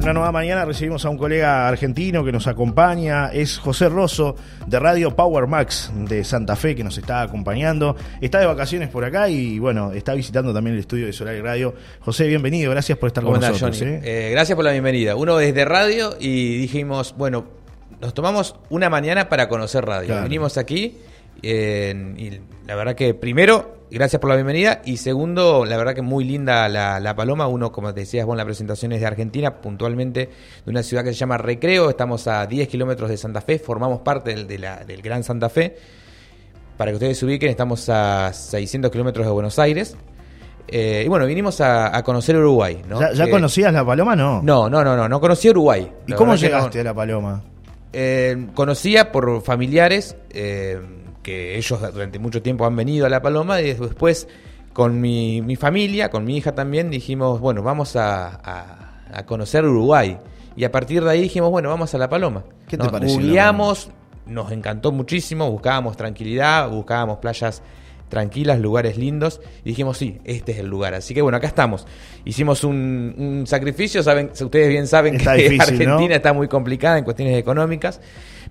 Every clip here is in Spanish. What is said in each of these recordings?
En una nueva mañana recibimos a un colega argentino que nos acompaña, es José Rosso de Radio Power Max de Santa Fe que nos está acompañando. Está de vacaciones por acá y bueno, está visitando también el estudio de Solar y Radio. José, bienvenido, gracias por estar con nosotros. ¿eh? Eh, gracias por la bienvenida. Uno desde radio y dijimos, bueno, nos tomamos una mañana para conocer radio. Vinimos aquí eh, y la verdad que primero gracias por la bienvenida. Y segundo, la verdad que muy linda la, Paloma. Uno, como te decías vos en la presentación, es de Argentina, puntualmente de una ciudad que se llama Recreo. Estamos a 10 kilómetros de Santa Fe, formamos parte del, del Gran Santa Fe. Para que ustedes se ubiquen, estamos a 600 kilómetros de Buenos Aires. Eh, y bueno, vinimos a, conocer Uruguay. ¿Ya, conocías la Paloma? No. No, no, no, no, no conocí Uruguay. ¿Y cómo llegaste a la Paloma? Eh, conocía por familiares. Que ellos durante mucho tiempo han venido a La Paloma y después con mi, mi familia, con mi hija también, dijimos, bueno, vamos a, a, conocer Uruguay. Y a partir de ahí dijimos, bueno, vamos a La Paloma. ¿Qué te pareció? nos encantó muchísimo, buscábamos tranquilidad, buscábamos playas tranquilas, lugares lindos, y dijimos, sí, este es el lugar. Así que bueno, acá estamos. Hicimos un, un sacrificio, saben, ustedes bien saben que Argentina está muy complicada en cuestiones económicas,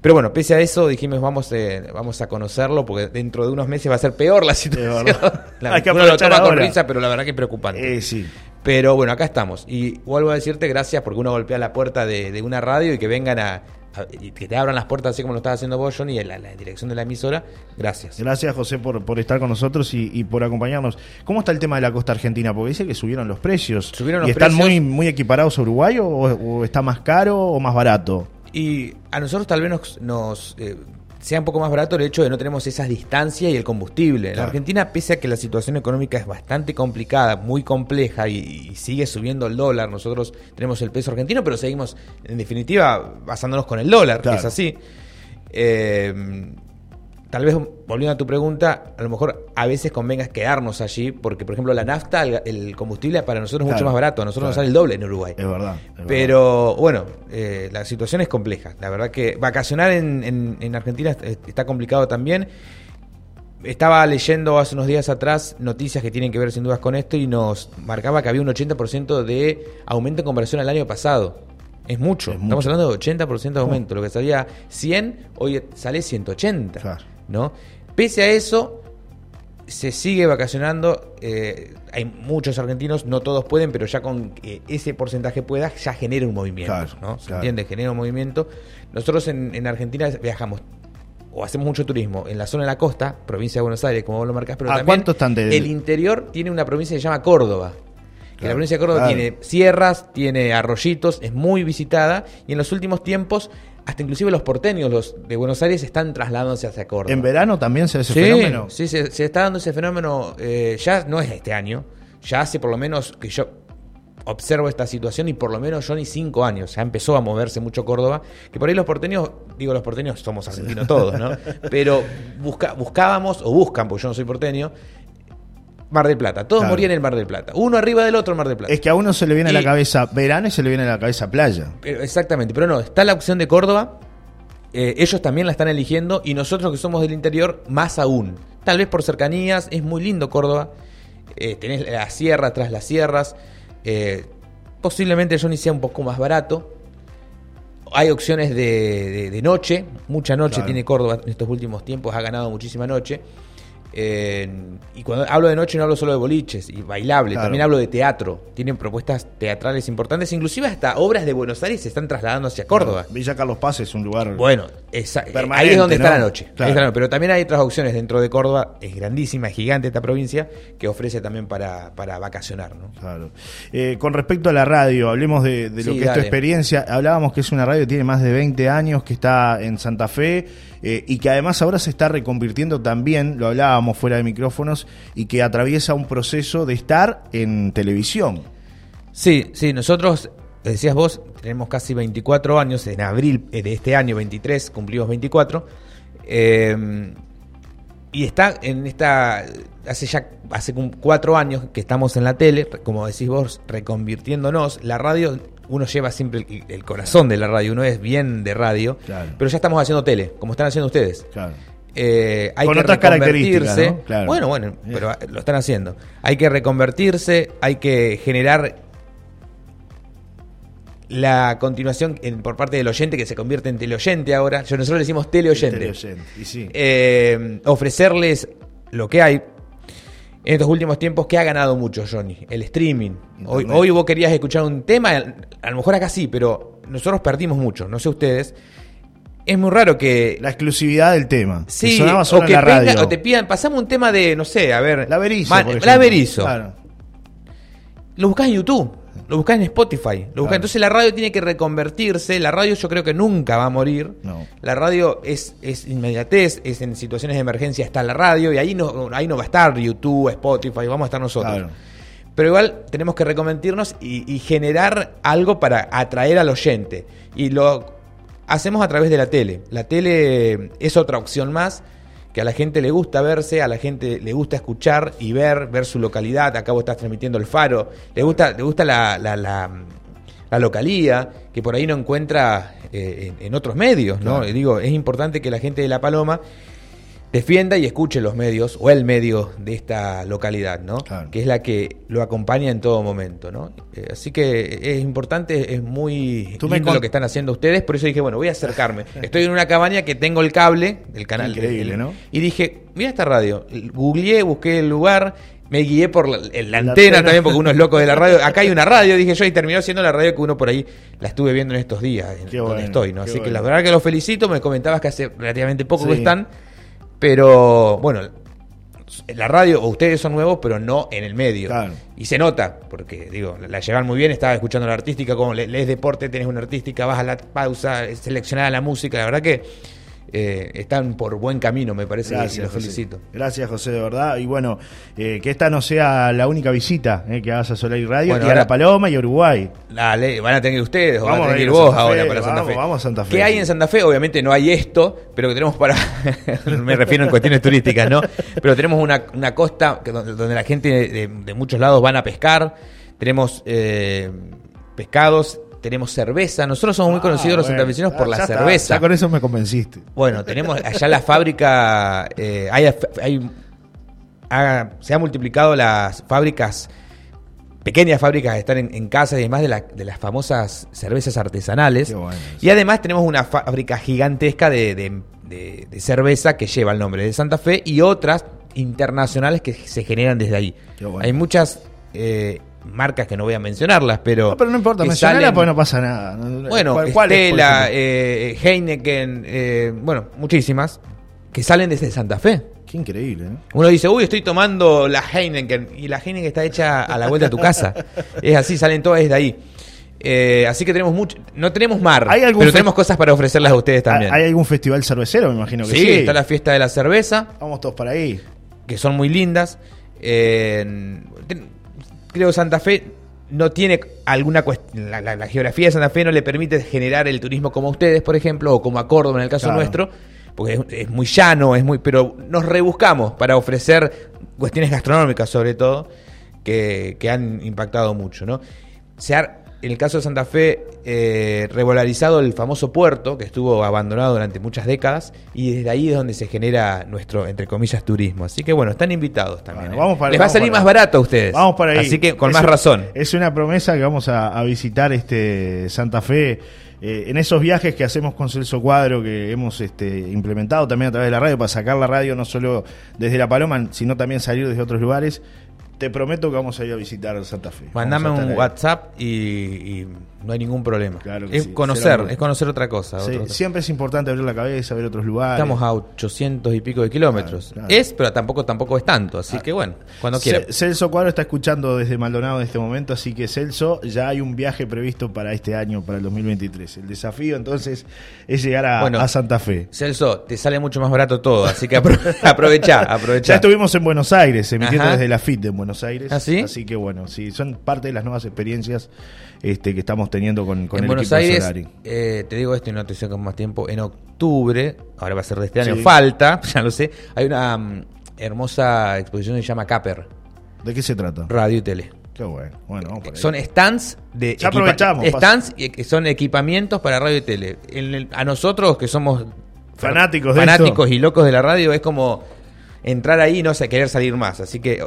pero bueno, pese a eso dijimos vamos, eh, vamos a conocerlo porque dentro de unos meses va a ser peor la situación. Hay que uno lo toma con risa, pero la verdad que es preocupante. Eh, sí. Pero bueno, acá estamos. Y vuelvo a decirte gracias porque uno golpea la puerta de, una radio y que vengan a, que te abran las puertas así como lo estás haciendo vos, en la, dirección de la emisora. Gracias. Gracias, José, por, por estar con nosotros y, por acompañarnos. ¿Cómo está el tema de la costa argentina? Porque dice que subieron los precios. ¿Subieron los ¿Y están muy, muy equiparados a Uruguay o está más caro o más barato? Y a nosotros tal vez nos, eh, sea un poco más barato el hecho de no tenemos esas distancias y el combustible. En Argentina, pese a que la situación económica es bastante complicada, muy compleja y, sigue subiendo el dólar, nosotros tenemos el peso argentino, pero seguimos, en definitiva, basándonos con el dólar, que es así. Eh, tal vez volviendo a tu pregunta, a lo mejor a veces convenga quedarnos allí, porque por ejemplo la nafta, el, combustible para nosotros es mucho más barato, a nosotros nos sale el doble en Uruguay. Es verdad. Pero bueno, eh, la situación es compleja. La verdad que vacacionar en, en, Argentina está complicado también. Estaba leyendo hace unos días atrás noticias que tienen que ver sin dudas con esto y nos marcaba que había un 80% de aumento en comparación al año pasado. Es mucho. Estamos hablando de 80% de aumento. Lo que salía 100, hoy sale 180. Claro. ¿No? Pese a eso, se sigue vacacionando. Eh, hay muchos argentinos, no todos pueden, pero ya con ese porcentaje pueda, ya genera un movimiento. ¿no? ¿Se entiende? Genera un movimiento. Nosotros en, Argentina viajamos o hacemos mucho turismo en la zona de la costa, provincia de Buenos Aires, como vos lo marcás, pero también están el interior tiene una provincia que se llama Córdoba. Que la provincia de Córdoba tiene sierras, tiene arroyitos, es muy visitada y en los últimos tiempos hasta inclusive los porteños los de Buenos Aires están trasladándose hacia Córdoba. ¿En verano también se ve ese fenómeno? Sí, se, está dando ese fenómeno, eh, ya no es este año, ya hace por lo menos que yo observo esta situación y por lo menos yo ni cinco años, ya empezó a moverse mucho Córdoba, que por ahí los porteños, digo los porteños somos argentinos todos, ¿no? Pero busca, buscábamos, o buscan, porque yo no soy porteño, Mar del Plata. Todos morían en el Mar del Plata. Uno arriba del otro en Mar del Plata. Es que a uno se le viene a la cabeza verano y se le viene a la cabeza playa. Pero, exactamente, pero no, está la opción de Córdoba. Eh, ellos también la están eligiendo y nosotros que somos del interior, más aún. Tal vez por cercanías, es muy lindo Córdoba. Eh, tenés la sierra tras las sierras. Eh, posiblemente Johnny sea un poco más barato. Hay opciones de, noche, mucha noche tiene Córdoba en estos últimos tiempos, ha ganado muchísima noche y cuando hablo de noche no hablo solo de boliches y bailable, también hablo de teatro. Tienen propuestas teatrales importantes, inclusive hasta obras de Buenos Aires se están trasladando hacia Córdoba. Villa Carlos Paz es un lugar. Bueno, ahí es donde está la noche. pero también hay otras opciones dentro de Córdoba, es grandísima, es gigante esta provincia, que ofrece también para, para vacacionar. ¿no? Claro. Eh, con respecto a la radio, hablemos de, lo que es tu experiencia. Hablábamos que es una radio que tiene más de 20 años, que está en Santa Fe eh, y que además ahora se está reconvirtiendo también, lo hablábamos fuera de micrófonos, y que atraviesa un proceso de estar en televisión. Sí, sí, nosotros, decías vos, tenemos casi 24 años, en abril eh, de este año 23 cumplimos 24, eh, y está en esta, hace ya, hace cuatro años que estamos en la tele, como decís vos, reconvirtiéndonos, la radio uno lleva siempre el, corazón de la radio, uno es bien de radio, pero ya estamos haciendo tele, como están haciendo ustedes. Eh, hay Con que otras características. Bueno, bueno, pero lo están haciendo. Hay que reconvertirse, hay que generar la continuación por parte del oyente, que se convierte en teleoyente ahora, yo nosotros le decimos teleoyente, eh, ofrecerles lo que hay. En estos últimos tiempos, ¿qué ha ganado mucho, Johnny? El streaming. Hoy, hoy vos querías escuchar un tema, a lo mejor acá sí, pero nosotros perdimos mucho, no sé ustedes es muy raro que. La exclusividad del tema. Sí, o que o te pidan, pasamos un tema de, no sé, a ver. La Berizo. la Berizo. Claro. Lo buscas en YouTube, lo buscas en Spotify. Lo Entonces la radio tiene que reconvertirse. La radio yo creo que nunca va a morir. No. La radio es, es inmediatez, es en situaciones de emergencia está la radio y ahí no, ahí no va a estar YouTube, Spotify, vamos a estar nosotros. Pero igual tenemos que reconvertirnos y, y generar algo para atraer al oyente. Y lo hacemos a través de la tele. La tele es otra opción más que a la gente le gusta verse, a la gente le gusta escuchar y ver, ver su localidad. Acá vos estás transmitiendo el faro. Le gusta, le gusta la, la, la, localía, que por ahí no encuentra eh, en, otros medios, ¿no? Digo, es importante que la gente de La Paloma defienda y escuche los medios o el medio de esta localidad, ¿no? Que es la que lo acompaña en todo momento, ¿no? Eh, así que es importante, es muy ¿Tú lindo lo que están haciendo ustedes, por eso dije, bueno, voy a acercarme. Estoy en una cabaña que tengo el cable del canal. Increíble, ¿no? Y dije, mira esta radio. Googleé, busqué el lugar, me guié por la, antena, también, porque uno es loco de la radio. Acá hay una radio, dije yo, y terminó siendo la radio que uno por ahí la estuve viendo en estos días, en donde estoy, ¿no? Así que la verdad que los felicito, me comentabas que hace relativamente poco que están. Pero bueno, la radio, o ustedes son nuevos, pero no en el medio. Y se nota, porque digo, la llevan muy bien, estaba escuchando la artística, como lees deporte, tenés una artística, vas a la pausa, seleccionada la música, la verdad que eh, están por buen camino, me parece, Gracias, y los felicito. Gracias, José, de verdad. Y bueno, eh, que esta no sea la única visita eh, que hagas a Solar Radio, y a La Paloma y Uruguay. Dale, van a tener ustedes, o van a tener vos ahora para Santa Fe. Vamos a Santa Fe. ¿Qué hay en Santa Fe? Obviamente no hay esto, pero que tenemos para. me refiero en cuestiones turísticas, ¿no? Pero tenemos una, una costa donde, la gente de, de, muchos lados van a pescar. Tenemos pescados tenemos cerveza. Nosotros somos muy ah, conocidos los santafesinos por la cerveza. ya con eso me convenciste. Bueno, tenemos allá la fábrica, eh, hay, se han multiplicado las fábricas, pequeñas fábricas que están en, casa y demás de, las famosas cervezas artesanales. y además tenemos una fábrica gigantesca de, cerveza que lleva el nombre de Santa Fe y otras internacionales que se generan desde ahí. Hay muchas eh, marcas que no voy a mencionarlas, pero. No, pero no importa, mencionarlas porque no pasa nada. Bueno, ¿Cuál, Estela, eh, Heineken, eh, bueno, muchísimas, que salen desde Santa Fe. Qué increíble, ¿no? Uno dice, uy, estoy tomando la Heineken, y la Heineken está hecha a la vuelta de tu casa. es así, salen todas desde ahí. Eh, así que tenemos mucho, no tenemos mar, pero tenemos cosas para ofrecerlas a ustedes también. ¿Hay algún festival cervecero? Me imagino que sí. Sí, está la fiesta de la cerveza. Vamos todos para ahí. Que son muy lindas. Eh, creo Santa Fe no tiene alguna cuestión, la, geografía de Santa Fe no le permite generar el turismo como ustedes, por ejemplo, o como a Córdoba en el caso nuestro, porque es, muy llano, es muy, pero nos rebuscamos para ofrecer cuestiones gastronómicas sobre todo, que, que han impactado mucho, ¿no? Se en el caso de Santa Fe, eh, revolarizado el famoso puerto, que estuvo abandonado durante muchas décadas, y desde ahí es donde se genera nuestro, entre comillas, turismo. Así que bueno, están invitados también. ¿eh? Les va a salir más barato a ustedes. Vamos para ahí. Así que con más razón. Es una promesa que vamos a, visitar este Santa Fe. Eh, en esos viajes que hacemos con Celso Cuadro, que hemos este, implementado también a través de la radio, para sacar la radio no solo desde La Paloma, sino también salir desde otros lugares, te prometo que vamos a ir a visitar Santa Fe. Mandame un WhatsApp y, no hay ningún problema. Claro es conocer, es conocer otra cosa. Siempre es importante abrir la cabeza, ver otros lugares. Estamos a 800 y pico de kilómetros. Es, pero tampoco tampoco es tanto. Así ah. que bueno, cuando quiera. Celso Cuadro está escuchando desde Maldonado en este momento, así que Celso, ya hay un viaje previsto para este año, para el 2023. El desafío entonces es llegar a, Santa Fe. Celso, te sale mucho más barato todo, así que aprovecha, aprovecha. Ya estuvimos en Buenos Aires, emitiendo desde la FIT de Buenos Aires. ¿Ah, así que bueno, sí, son parte de las nuevas experiencias este, que estamos teniendo con, con en Buenos Aires, eh, te digo esto y no te con más tiempo, en octubre, ahora va a ser de este año, falta, ya lo sé, hay una mm, hermosa exposición que se llama Caper. ¿De qué se trata? Radio y tele. Qué bueno. Bueno, vamos Son stands de ya aprovechamos. Stands que son equipamientos para radio y tele. a nosotros que somos fanáticos fanáticos y locos de la radio es como entrar ahí y no sé, querer salir más. Así que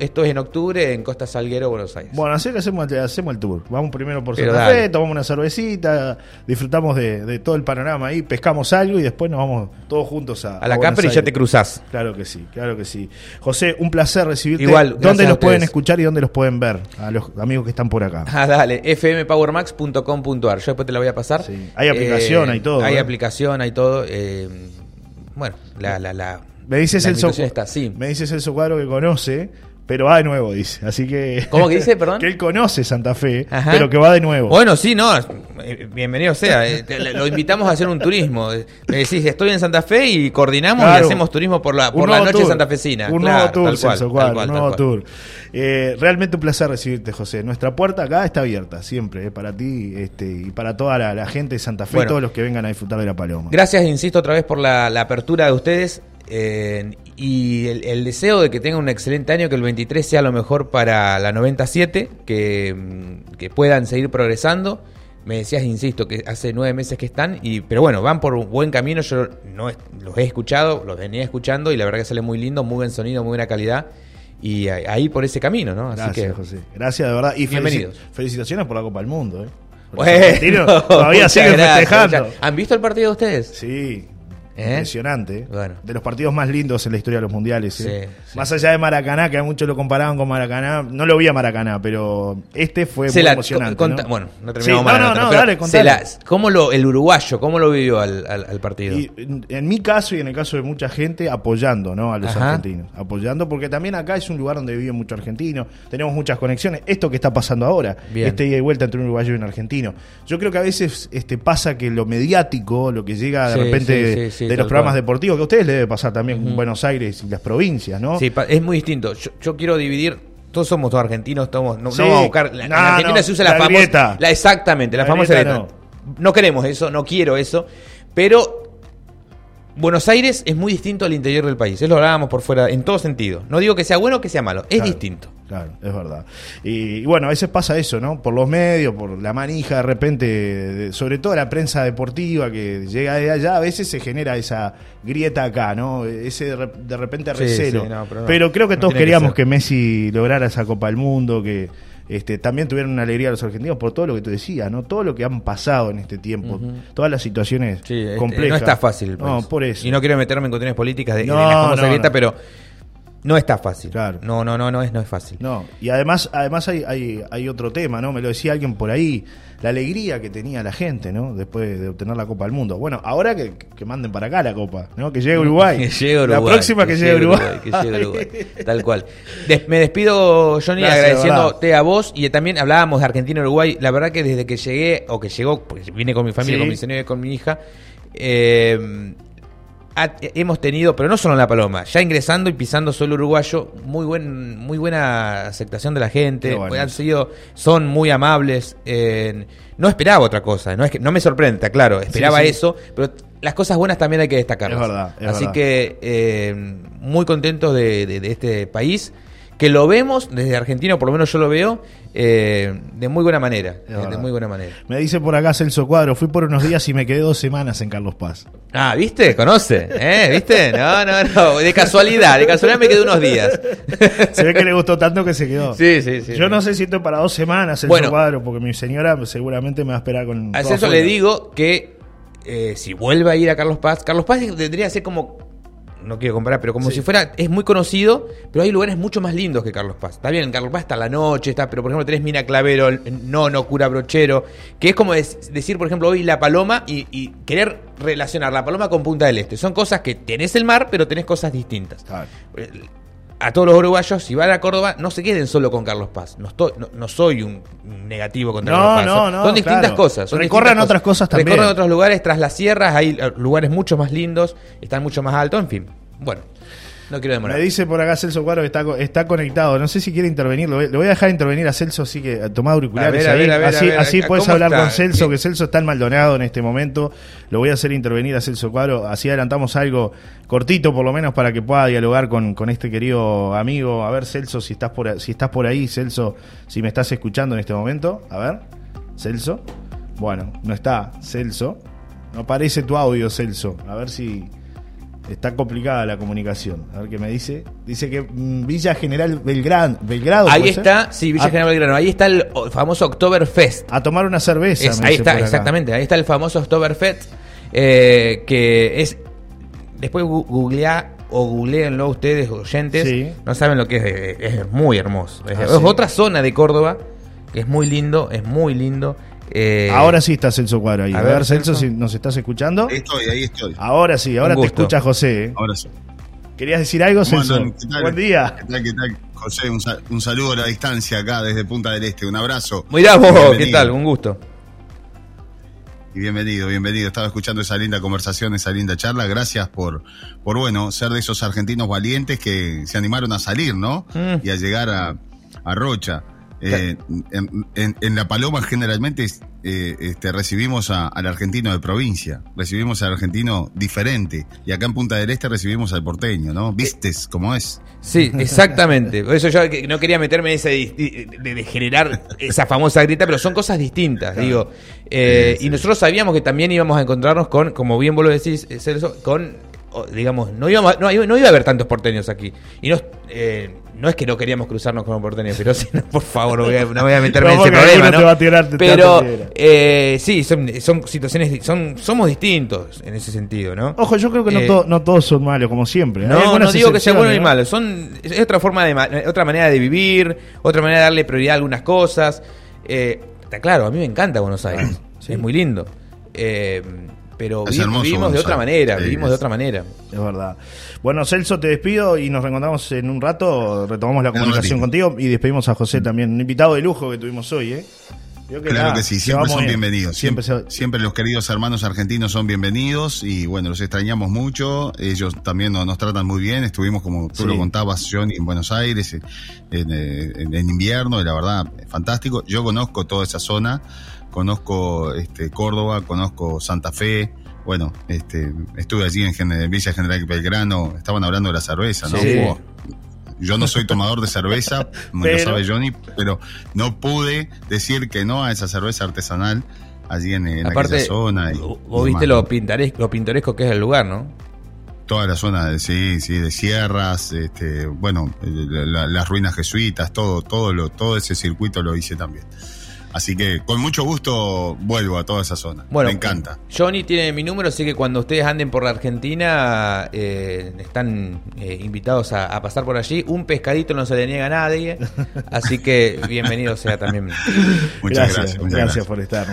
esto es en octubre en Costa Salguero, Buenos Aires. Bueno, así que hacemos, hacemos el tour. Vamos primero por Santa Fe, tomamos una cervecita, disfrutamos de, todo el panorama ahí, pescamos algo y después nos vamos todos juntos a. A la Capri y ya te cruzás. Claro que sí, claro que sí. José, un placer recibirte. Igual, ¿Dónde los pueden escuchar y dónde los pueden ver? A los amigos que están por acá. Ah, dale, fmpowermax.com.ar. Yo después te la voy a pasar. Hay aplicación, hay todo. Hay ¿eh? aplicación, hay todo. Eh, bueno, la, la, la me dice Celso, me dice Celso Cuadro que conoce, pero va de nuevo, dice. Así que. ¿Cómo que dice, perdón? que él conoce Santa Fe, pero que va de nuevo. Bueno, sí, no. Eh, bienvenido sea. Eh, lo invitamos a hacer un turismo. Me decís, estoy en Santa Fe y coordinamos y hacemos turismo por la, por la noche santafesina. Un nuevo tour, Celso Cuadro, un nuevo tour. Eh, realmente un placer recibirte, José. Nuestra puerta acá está abierta siempre, para ti este, y para toda la, gente de Santa Fe, y todos los que vengan a disfrutar de la Paloma. Gracias, insisto, otra vez por la apertura de ustedes. Eh, y el, deseo de que tenga un excelente año, que el 23 sea lo mejor para la 97, que, mm, que puedan seguir progresando. Me decías, insisto, que hace nueve meses que están, y, pero bueno, van por un buen camino. Yo no los he escuchado, los venía escuchando, y la verdad que sale muy lindo, muy buen sonido, muy buena calidad. Y ahí por ese camino, ¿no? Así Gracias, José. Gracias, de verdad. Y bienvenidos. Felicitaciones por la Copa del Mundo, ¿eh? Bueno, todavía siguen festejando. ¿Han visto el partido de ustedes? Sí, ¿Eh? Impresionante. De los partidos más lindos en la historia de los mundiales. ¿eh? Más allá de Maracaná, que a muchos lo comparaban con Maracaná. No lo vi a Maracaná, pero este fue muy emocionante. Bueno, no terminamos no, no, no, dale, ¿Cómo lo, el uruguayo, cómo lo vivió al, partido? en, mi caso y en el caso de mucha gente, apoyando ¿no? a los argentinos. Apoyando, porque también acá es un lugar donde viven muchos argentinos. Tenemos muchas conexiones. Esto que está pasando ahora, este ida y vuelta entre un uruguayo y un argentino. Yo creo que a veces este, pasa que lo mediático, lo que llega de repente de los programas deportivos, que a ustedes les debe pasar también con Buenos Aires y las provincias, ¿no? Sí, es muy distinto. Yo, quiero dividir todos somos todos argentinos, todos, no, vamos a buscar. en Argentina se usa la, famosa. La, exactamente, la, famosa No. no. queremos eso, no quiero eso. Pero Buenos Aires es muy distinto al interior del país. Eso lo hablábamos por fuera, en todo sentido. No digo que sea bueno o que sea malo, es distinto. Claro, es verdad. Y, bueno, a veces pasa eso, ¿no? Por los medios, por la manija de repente, sobre todo la prensa deportiva que llega de allá, a veces se genera esa grieta acá, ¿no? Ese de, repente recelo. pero, creo que todos queríamos que Messi lograra esa Copa del Mundo, que este, también tuvieron una alegría los argentinos por todo lo que tú decías, ¿no? Todo lo que han pasado en este tiempo, todas las situaciones este, complejas. no está fácil. No, por eso. Y no quiero meterme en cuestiones políticas de, la famosa pero no está fácil. Claro. No, no, no, no es, no es fácil. No, y además, además hay, hay, hay otro tema, ¿no? Me lo decía alguien por ahí, la alegría que tenía la gente, ¿no? Después de obtener la Copa del Mundo. Bueno, ahora que, que manden para acá la Copa, ¿no? Que llegue Uruguay. que llegue Uruguay. La próxima que, llegue Uruguay. Que llegue Uruguay. Tal cual. me despido, Johnny, agradeciéndote a vos y también hablábamos de Argentina y Uruguay. La verdad que desde que llegué, o que llegó, porque vine con mi familia, con mi señora y con mi hija, eh, hemos tenido, pero no solo en La Paloma, ya ingresando y pisando suelo uruguayo, muy buen, muy buena aceptación de la gente, han sido, son muy amables. no esperaba otra cosa, no es que no me sorprende, claro, esperaba eso, pero las cosas buenas también hay que destacarlas. Es verdad. Así que eh, muy contentos de este país que lo vemos desde Argentina, por lo menos yo lo veo, eh, de muy buena manera. de muy buena manera. Me dice por acá Celso Cuadro, fui por unos días y me quedé dos semanas en Carlos Paz. Ah, ¿viste? ¿Conoce? ¿Eh? ¿Viste? No, no, no. De casualidad, de casualidad me quedé unos días. Se ve que le gustó tanto que se quedó. Sí, sí, sí. Yo no sé si esto para dos semanas, Celso Cuadro, porque mi señora seguramente me va a esperar con. A Celso le digo que eh, si vuelve a ir a Carlos Paz, Carlos Paz tendría que ser como no quiero comparar, pero como si fuera, es muy conocido, pero hay lugares mucho más lindos que Carlos Paz. Está bien, en Carlos Paz está la noche, está, pero por ejemplo tenés Mina Clavero, no, no, Cura Brochero, que es como decir, por ejemplo, hoy La Paloma y, querer relacionar La Paloma con Punta del Este. Son cosas que tenés el mar, pero tenés cosas distintas. A todos los uruguayos, si van a Córdoba, no se queden solo con Carlos Paz. No, estoy, no, soy un negativo contra Carlos Paz. No, no, son distintas cosas. Recorran otras cosas también. Recorran otros lugares, tras las sierras, hay eh, lugares mucho más lindos, están mucho más altos, en fin. Bueno, no quiero demorar. Me dice por acá Celso Cuadro que está, está conectado. No sé si quiere intervenir. Lo voy, a dejar intervenir a Celso, así que toma auriculares. así así puedes hablar con Celso, que Celso está en Maldonado en este momento. Lo voy a hacer intervenir a Celso Cuadro. Así adelantamos algo cortito, por lo menos, para que pueda dialogar con, con este querido amigo. A ver, Celso, si estás, por, si estás por ahí, Celso, si me estás escuchando en este momento. A ver, Celso. Bueno, no está Celso. No aparece tu audio, Celso. A ver si Está complicada la comunicación. A ver qué me dice. Dice que mm, Villa General Belgrano. Belgrado. Ahí está, sí, Villa ah. General Belgrano. Ahí está el famoso Oktoberfest. A tomar una cerveza. ahí está, exactamente. Ahí está el famoso Oktoberfest. Eh, que es. Después googlea o googleenlo ustedes, oyentes. No saben lo que es. Es, muy hermoso. Es, ah, otra zona de Córdoba. Que es muy lindo. Es muy lindo. Eh, ahora sí está Celso Cuadro ahí. A, ver, Celso, si nos estás escuchando. Ahí estoy, ahí estoy. Ahora sí, ahora te escucha José. ¿eh? Ahora sí. ¿Querías decir algo, Celso? Buen día. ¿Qué tal, qué tal? José, un, saludo a la distancia acá desde Punta del Este. Un abrazo. Mirá vos, ¿qué tal? Un gusto. Y bienvenido, bienvenido. Estaba escuchando esa linda conversación, esa linda charla. Gracias por, por bueno, ser de esos argentinos valientes que se animaron a salir, ¿no? Mm. Y a llegar a, a Rocha. Eh, en, La Paloma generalmente eh, este, recibimos al argentino de provincia, recibimos al argentino diferente. Y acá en Punta del Este recibimos al porteño, ¿no? ¿Vistes cómo es? Sí, exactamente. Por eso yo no quería meterme en ese de, generar esa famosa grita, pero son cosas distintas, digo. Eh, y nosotros sabíamos que también íbamos a encontrarnos con, como bien vos lo decís, Celso, con digamos, no, íbamos, no, no, iba a haber tantos porteños aquí. Y no, eh, no es que no queríamos cruzarnos como porteños, pero sí, por favor, no voy a, no voy a meterme en ese problema. ¿no? Te va a tirar, pero eh, sí, son, son, situaciones, son, somos distintos en ese sentido, ¿no? Ojo, yo creo que no, eh, no todos son malos, como siempre. No, no digo que sea bueno ni malo, son, es otra forma de, otra manera de vivir, otra manera de darle prioridad a algunas cosas. está claro, a mí me encanta Buenos Aires, es muy lindo. Eh, pero vivimos de otra manera, vivimos de otra manera. Es verdad. Bueno, Celso, te despido y nos reencontramos en un rato, retomamos la comunicación contigo y despedimos a José también, un invitado de lujo que tuvimos hoy, ¿eh? claro que sí, siempre son bienvenidos. Siempre, siempre, los queridos hermanos argentinos son bienvenidos y bueno, los extrañamos mucho. Ellos también nos, tratan muy bien. Estuvimos, como tú lo contabas, Johnny, en Buenos Aires en, en, en invierno y la verdad, fantástico. Yo conozco toda esa zona conozco este, Córdoba, conozco Santa Fe, bueno, este, estuve allí en, Villa General Belgrano, estaban hablando de la cerveza, ¿no? Yo no soy tomador de cerveza, como lo sabe Johnny, pero no pude decir que no a esa cerveza artesanal allí en, en aquella zona. vos viste lo pintoresco, lo pintoresco que es el lugar, ¿no? Toda la zona, de, sí, sí, de sierras, este, bueno, las ruinas jesuitas, todo, todo, lo, todo ese circuito lo hice también. Así que con mucho gusto vuelvo a toda esa zona. Bueno, Me encanta. Johnny tiene mi número, así que cuando ustedes anden por la Argentina, eh, están eh, invitados a, pasar por allí. Un pescadito no se le niega a nadie, así que bienvenido sea también. Muchas gracias. Gracias, por estar,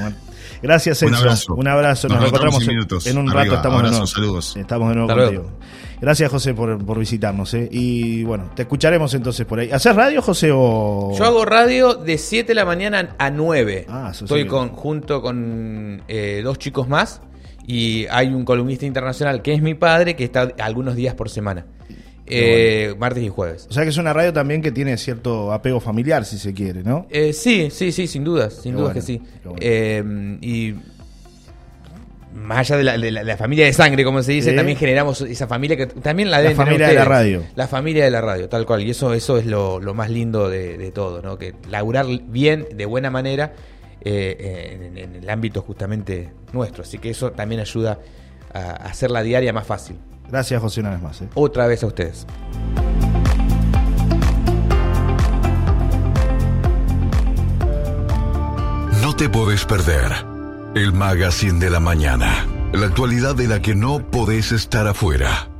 Gracias, Celso. Un abrazo. Un abrazo. Nos, encontramos en, un rato. Estamos de nuevo. Saludos. Estamos de nuevo contigo. Gracias, José, por, visitarnos. ¿eh? Y bueno, te escucharemos entonces por ahí. ¿Haces radio, José? O... Yo hago radio de 7 de la mañana a 9. Ah, Estoy con, junto con eh, dos chicos más. Y hay un columnista internacional que es mi padre, que está algunos días por semana. Eh, martes y jueves. O sea que es una radio también que tiene cierto apego familiar, si se quiere, ¿no? Eh, sí, sí, sí, sin dudas, sin dudas que sí. Eh, y más allá de la, familia de sangre, como se dice, también generamos esa familia que también la La familia de la radio. La familia de la radio, tal cual. Y eso, eso es lo, más lindo de, todo, ¿no? Que laburar bien, de buena manera, eh, en, el ámbito justamente nuestro. Así que eso también ayuda a hacer la diaria más fácil. Gracias, José, una vez más. ¿eh? Otra vez a ustedes. No te puedes perder el Magazine de la Mañana. La actualidad de la que no podés estar afuera.